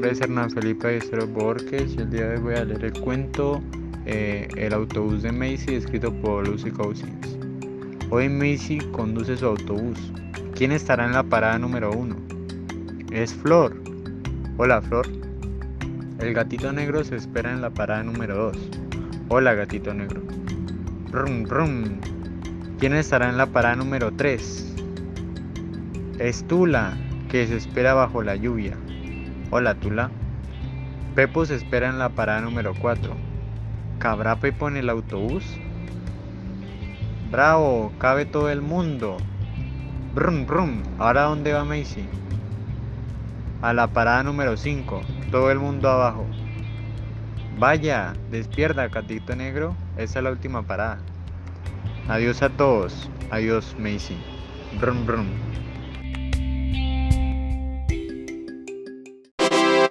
nombre es Hernán Felipe Estero Borges y el día de hoy voy a leer el cuento eh, El autobús de Macy escrito por Lucy Cousins. Hoy Macy conduce su autobús. ¿Quién estará en la parada número uno? Es Flor. Hola Flor. El gatito negro se espera en la parada número 2. Hola gatito negro. Rum, rum. ¿Quién estará en la parada número 3? Es Tula, que se espera bajo la lluvia. Hola Tula. Pepo se espera en la parada número 4. ¿Cabrá Pepo en el autobús? Bravo, cabe todo el mundo. Brum, brum. ¿Ahora dónde va Macy? A la parada número 5. Todo el mundo abajo. Vaya, despierta, gatito negro. Esa es la última parada. Adiós a todos. Adiós, Macy. Brum, brum.